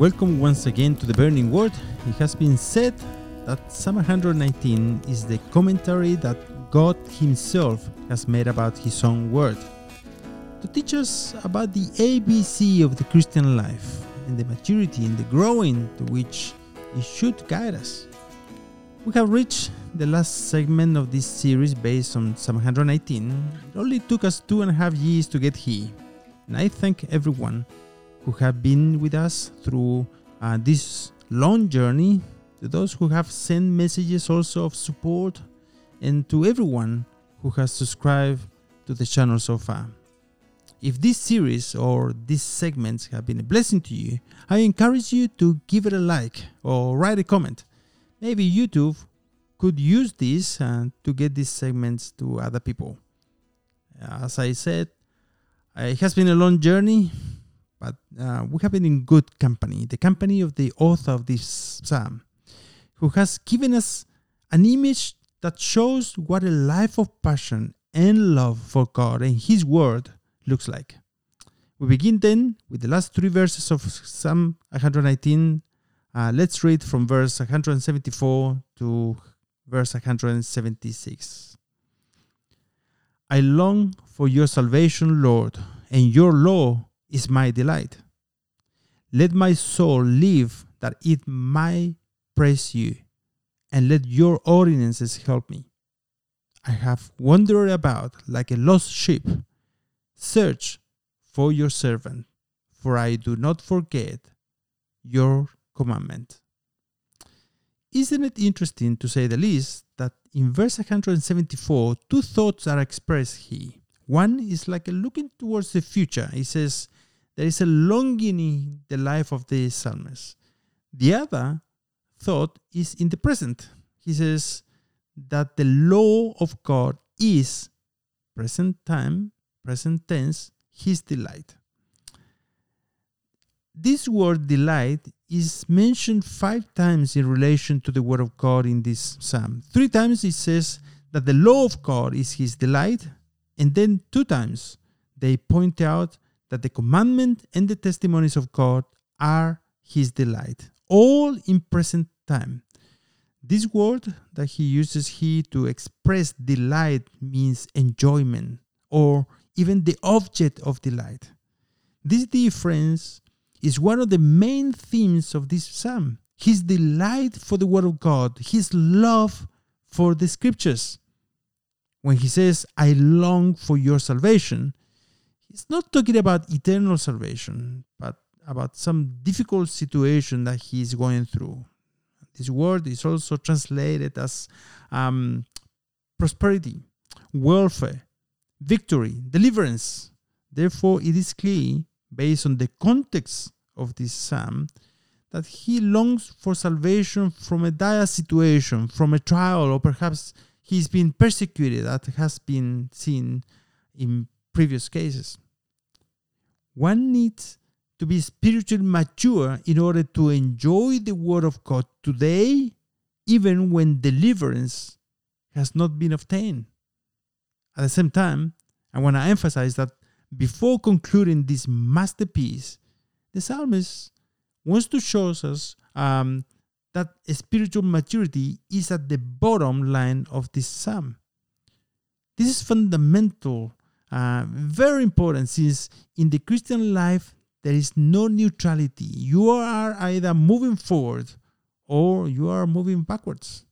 Welcome once again to the Burning Word. It has been said that Psalm 119 is the commentary that God Himself has made about His own Word to teach us about the ABC of the Christian life and the maturity and the growing to which it should guide us. We have reached the last segment of this series based on Psalm 119. It only took us two and a half years to get here, and I thank everyone who have been with us through uh, this long journey, to those who have sent messages also of support, and to everyone who has subscribed to the channel so far. If this series or these segments have been a blessing to you, I encourage you to give it a like or write a comment. Maybe YouTube could use this uh, to get these segments to other people. As I said, it has been a long journey, but uh, we have been in good company, the company of the author of this psalm, who has given us an image that shows what a life of passion and love for God and His Word looks like. We begin then with the last three verses of Psalm 119. Uh, let's read from verse 174 to verse 176. I long for your salvation, Lord, and your law is my delight. Let my soul live that it might praise you, and let your ordinances help me. I have wandered about like a lost sheep. Search for your servant, for I do not forget your commandment. Isn't it interesting, to say the least, that in verse 174, two thoughts are expressed here. One is like a looking towards the future. He says, there is a longing in the life of the psalmist. The other thought is in the present. He says that the law of God is present time, present tense, his delight. This word delight is mentioned five times in relation to the word of God in this psalm. Three times it says that the law of God is his delight, and then two times they point out that the commandment and the testimonies of God are his delight, all in present time. This word that he uses here to express delight means enjoyment or even the object of delight. This difference is one of the main themes of this psalm his delight for the word of God, his love for the scriptures. When he says, I long for your salvation, he's not talking about eternal salvation, but about some difficult situation that he's going through. This word is also translated as um, prosperity, welfare, victory, deliverance. Therefore, it is clear, based on the context of this psalm, that he longs for salvation from a dire situation, from a trial, or perhaps he's been persecuted, that has been seen in previous cases. One needs to be spiritually mature in order to enjoy the Word of God today, even when deliverance has not been obtained. At the same time, I want to emphasize that before concluding this masterpiece, the psalmist wants to show us um, that spiritual maturity is at the bottom line of this psalm. This is fundamental, uh, very important, since in the Christian life there is no neutrality. You are either moving forward or you are moving backwards.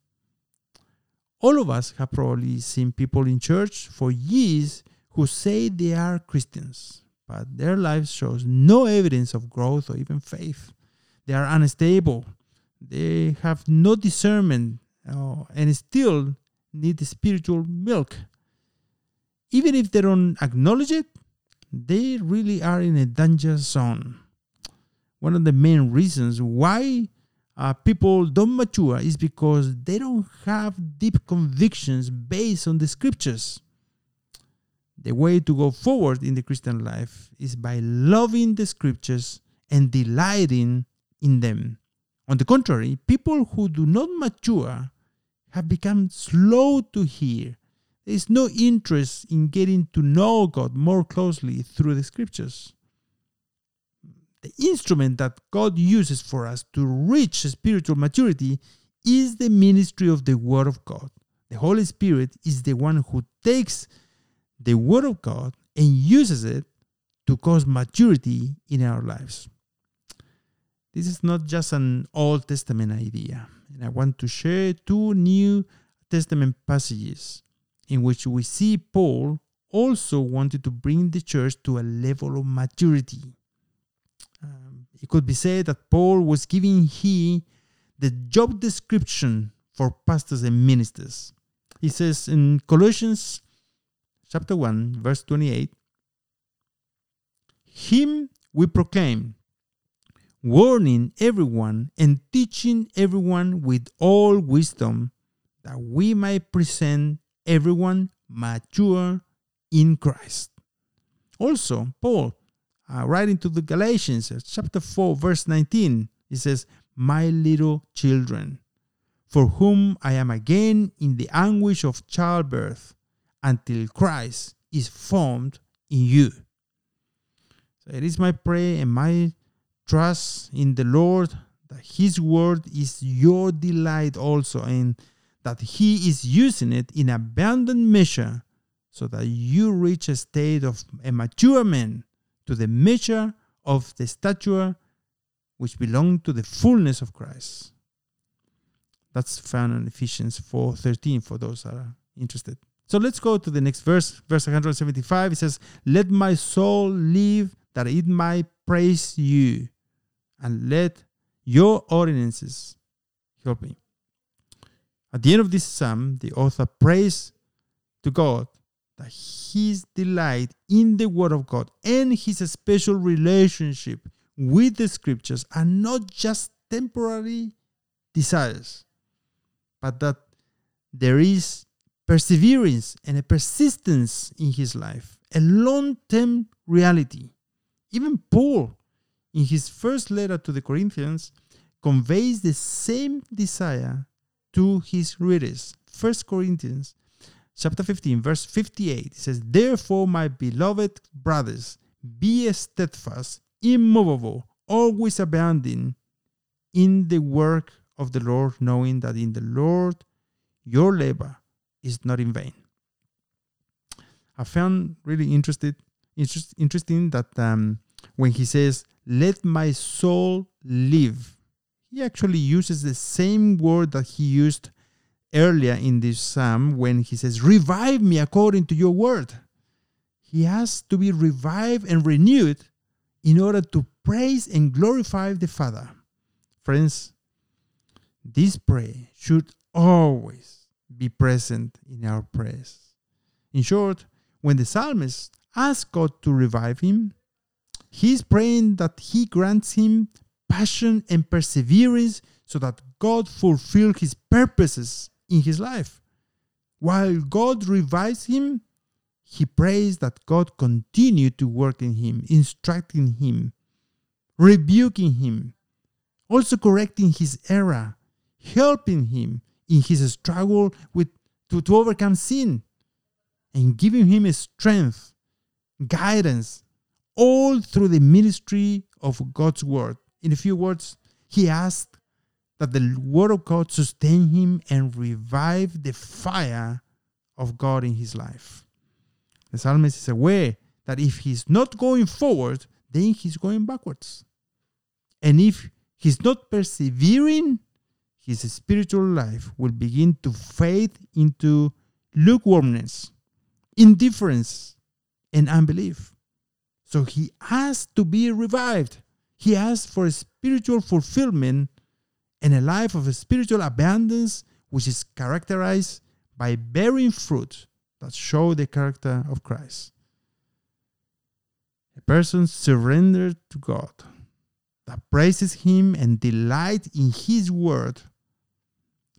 All of us have probably seen people in church for years who say they are Christians, but their life shows no evidence of growth or even faith. They are unstable. They have no discernment uh, and still need spiritual milk. Even if they don't acknowledge it, they really are in a danger zone. One of the main reasons why uh, people don't mature is because they don't have deep convictions based on the scriptures. The way to go forward in the Christian life is by loving the scriptures and delighting in them. On the contrary, people who do not mature have become slow to hear. There is no interest in getting to know God more closely through the scriptures. the instrument that God uses for us to reach spiritual maturity is the ministry of the Word of God. The Holy Spirit is the one who takes the Word of God and uses it to cause maturity in our lives. This is not just an Old Testament idea. And I want to share two New Testament passages in which we see Paul also wanted to bring the church to a level of maturity. Um, it could be said that Paul was giving he the job description for pastors and ministers. He says in Colossians chapter 1, verse 28 Him we proclaim, warning everyone and teaching everyone with all wisdom, that we might present everyone mature in Christ. Also, Paul, uh, writing to the Galatians, uh, chapter 4, verse 19, he says, My little children, for whom I am again in the anguish of childbirth until Christ is formed in you. So it is my prayer and my trust in the Lord that His word is your delight also, and that He is using it in abundant measure so that you reach a state of a mature man to the measure of the stature which belong to the fullness of Christ. That's found in Ephesians 4:13 for those that are interested. So let's go to the next verse, verse 175. It says, Let my soul live that it might praise you, and let your ordinances help me. At the end of this psalm, the author prays to God that his delight in the Word of God and his special relationship with the Scriptures are not just temporary desires, but that there is perseverance and a persistence in his life, a long term reality. Even Paul, in his first letter to the Corinthians, conveys the same desire to his readers. 1 Corinthians chapter 15, verse 58, it says, Therefore, my beloved brothers, be steadfast, immovable, always abounding in the work of the Lord, knowing that in the Lord your labor is not in vain. I found really interested, interest, interesting that um, when he says, Let my soul live, he actually uses the same word that he used earlier in this psalm when he says, Revive me according to your word. He has to be revived and renewed in order to praise and glorify the Father. Friends, this prayer should always be present in our prayers. In short, when the psalmist asks God to revive him, he is praying that he grants him passion and perseverance so that God fulfill his purposes in his life. While God revives him, he prays that God continue to work in him, instructing him, rebuking him, also correcting his error, helping him in his struggle with to, to overcome sin, and giving him strength, guidance, all through the ministry of God's word. In a few words, he asked that the word of God sustain him and revive the fire of God in his life. The psalmist is aware that if he's not going forward, then he's going backwards. And if he's not persevering, his spiritual life will begin to fade into lukewarmness, indifference, and unbelief. So he has to be revived. He asks for spiritual fulfillment and a life of a spiritual abundance, which is characterized by bearing fruit that show the character of Christ. A person surrendered to God that praises Him and delight in His word,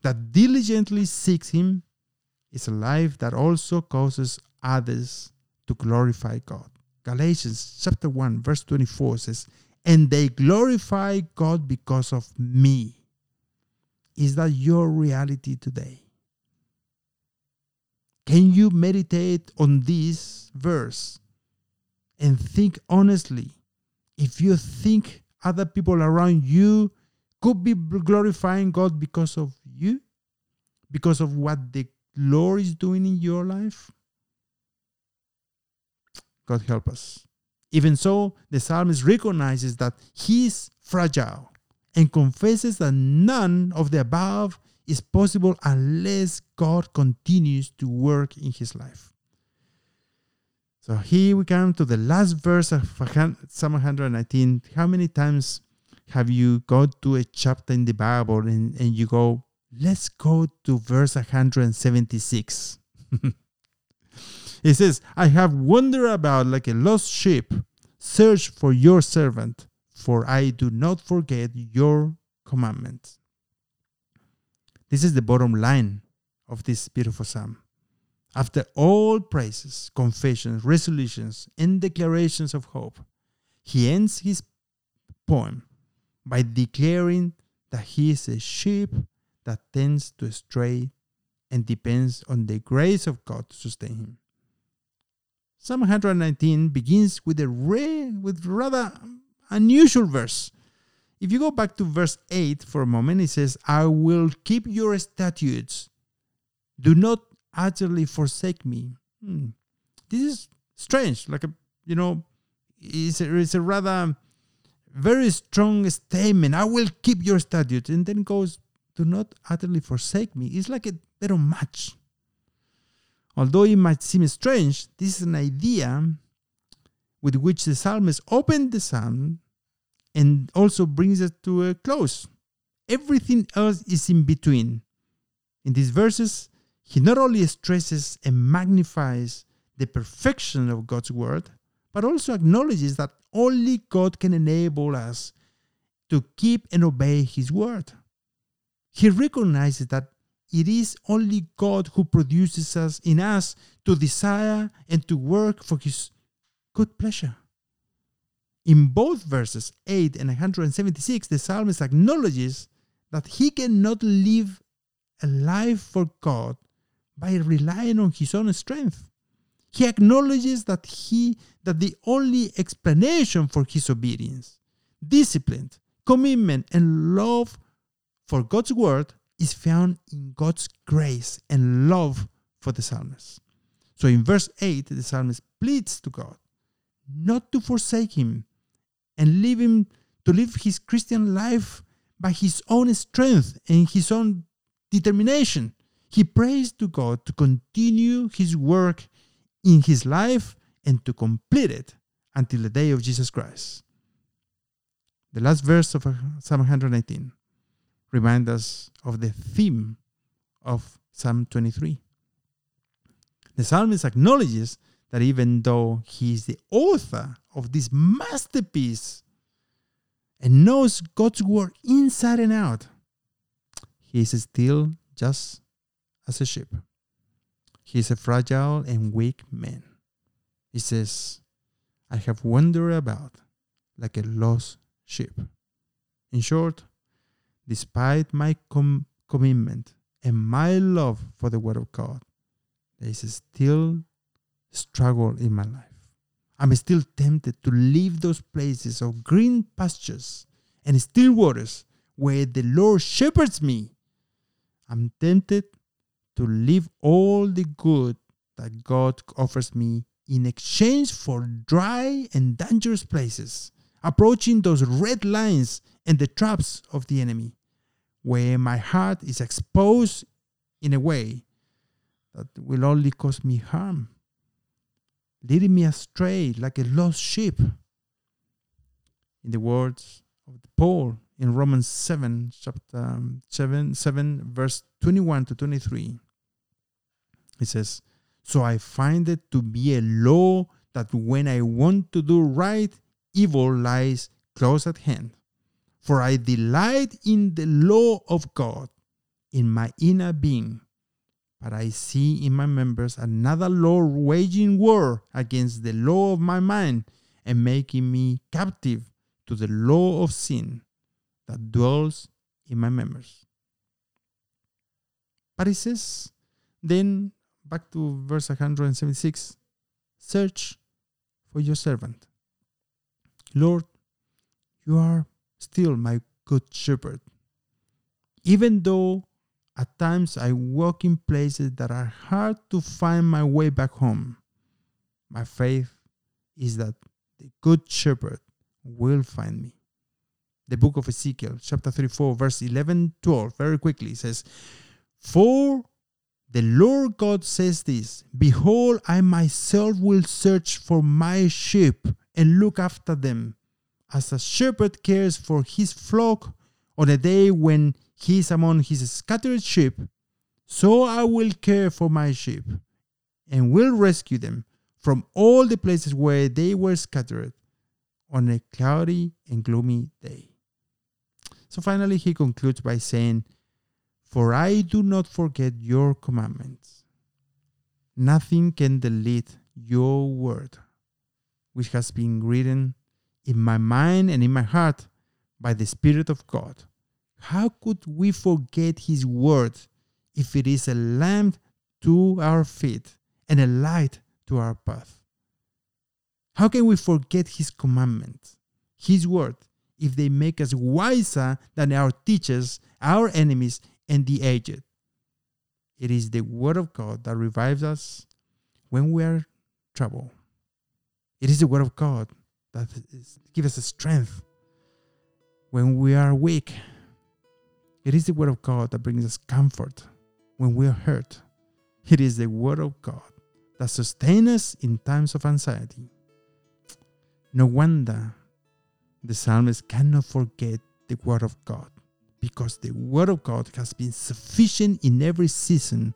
that diligently seeks Him, is a life that also causes others to glorify God. Galatians chapter 1, verse 24 says, And they glorify God because of me. Is that your reality today? Can you meditate on this verse and think honestly if you think other people around you could be glorifying God because of you, because of what the Lord is doing in your life, God help us. Even so, the psalmist recognizes that he is fragile and confesses that none of the above is possible unless God continues to work in his life. So here we come to the last verse of Psalm 119. How many times have you gone to a chapter in the Bible and, and you go, let's go to verse 176? it says, I have wandered about like a lost sheep. Search for your servant, for I do not forget your commandments. This is the bottom line of this beautiful psalm. After all praises, confessions, resolutions, and declarations of hope, he ends his poem by declaring that he is a sheep that tends to stray and depends on the grace of God to sustain him. Psalm 119 begins with a rare, with rather unusual verse. If you go back to verse 8 for a moment, it says, I will keep your statutes. Do not utterly forsake me. Hmm. This is strange. Like a, you know, it's a, it's a rather very strong statement. I will keep your statutes. And then goes, do not utterly forsake me. It's like a better match. Although it might seem strange, this is an idea with which the psalmist opened the psalm and also brings it to a close. Everything else is in between. In these verses, he not only stresses and magnifies the perfection of God's word, but also acknowledges that only God can enable us to keep and obey his word. He recognizes that it is only God who produces us in us to desire and to work for his good pleasure. In both verses 8 and 176, the psalmist acknowledges that he cannot live a life for God by relying on his own strength. He acknowledges that he that the only explanation for his obedience, discipline, commitment, and love for God's word is found in God's grace and love for the psalmist. So in verse 8, the psalmist pleads to God not to forsake him and leave him to live his Christian life by his own strength and his own determination. He prays to God to continue his work in his life and to complete it until the day of Jesus Christ. The last verse of Psalm 119 reminds us of the theme of Psalm 23. The psalmist acknowledges that even though he is the author of this masterpiece and knows God's word inside and out, he is still just as a sheep. He is a fragile and weak man. He says, I have wandered about like a lost sheep. In short, despite my com- commitment and my love for the Word of God, there is still struggle in my life. I'm still tempted to leave those places of green pastures and still waters where the Lord shepherds me. I'm tempted to leave all the good that God offers me in exchange for dry and dangerous places, approaching those red lines and the traps of the enemy, where my heart is exposed in a way that will only cause me harm leading me astray like a lost sheep. In the words of Paul in Romans 7, chapter um, 7, 7, verse 21 to 23, he says, So I find it to be a law that when I want to do right, evil lies close at hand. For I delight in the law of God in my inner being but I see in my members another law waging war against the law of my mind and making me captive to the law of sin that dwells in my members. But it says, then back to verse 176 search for your servant. Lord, You are still my good shepherd. Even though at times I walk in places that are hard to find my way back home, my faith is that the good shepherd will find me. The book of Ezekiel, chapter 34, verse 11 12, very quickly says, For the Lord God says this Behold, I myself will search for my sheep and look after them, as a shepherd cares for his flock on a day when he is among his scattered sheep. So I will care for my sheep and will rescue them from all the places where they were scattered on a cloudy and gloomy day. So finally, he concludes by saying, For I do not forget your commandments. Nothing can delete your word, which has been written in my mind and in my heart by the Spirit of God. How could we forget His word if it is a lamp to our feet and a light to our path? How can we forget His commandments, His word, if they make us wiser than our teachers, our enemies, and the aged? It is the word of God that revives us when we are troubled. It is the word of God that gives us strength when we are weak. It is the word of God that brings us comfort when we are hurt. It is the word of God that sustains us in times of anxiety. No wonder the psalmist cannot forget the word of God because the word of God has been sufficient in every season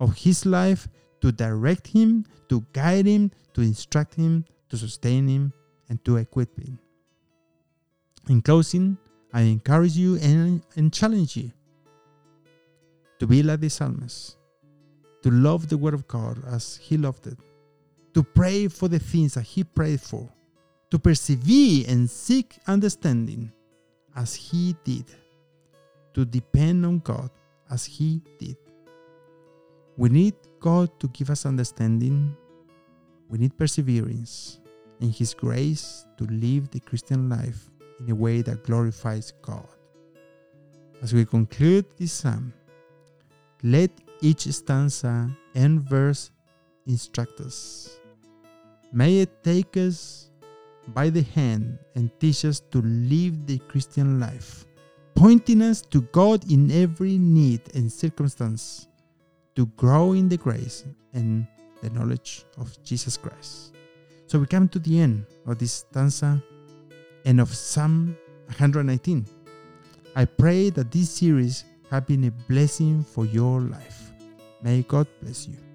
of his life to direct him, to guide him, to instruct him, to sustain him, and to equip him. In closing, I encourage you and, and challenge you to be like the psalmist, to love the word of God as he loved it, to pray for the things that he prayed for, to persevere and seek understanding as he did, to depend on God as he did. We need God to give us understanding. We need perseverance and His grace to live the Christian life in a way that glorifies God. As we conclude this psalm, let each stanza and verse instruct us. May it take us by the hand and teach us to live the Christian life, pointing us to God in every need and circumstance, to grow in the grace and the knowledge of Jesus Christ. So we come to the end of this stanza and of Psalm 119. I pray that this series have been a blessing for your life. May God bless you.